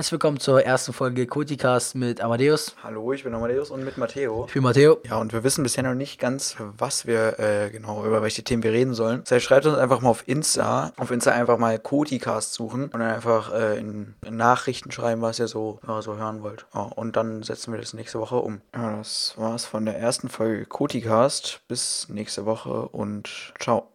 Herzlich willkommen zur ersten Folge Kotikast mit Amadeus. Hallo, ich bin Amadeus und mit Matteo. Ich bin Matteo. Ja, und wir wissen bisher noch nicht ganz, was wir äh, genau, über welche Themen wir reden sollen. Das heißt, schreibt uns einfach mal auf Insta. Auf Insta einfach mal Kotikast suchen und dann einfach äh, in, in, Nachrichten schreiben, was ihr so, ja, so hören wollt. Ja, und dann setzen wir das nächste Woche um. Ja, das war's von der ersten Folge Kotikast. Bis nächste Woche und ciao.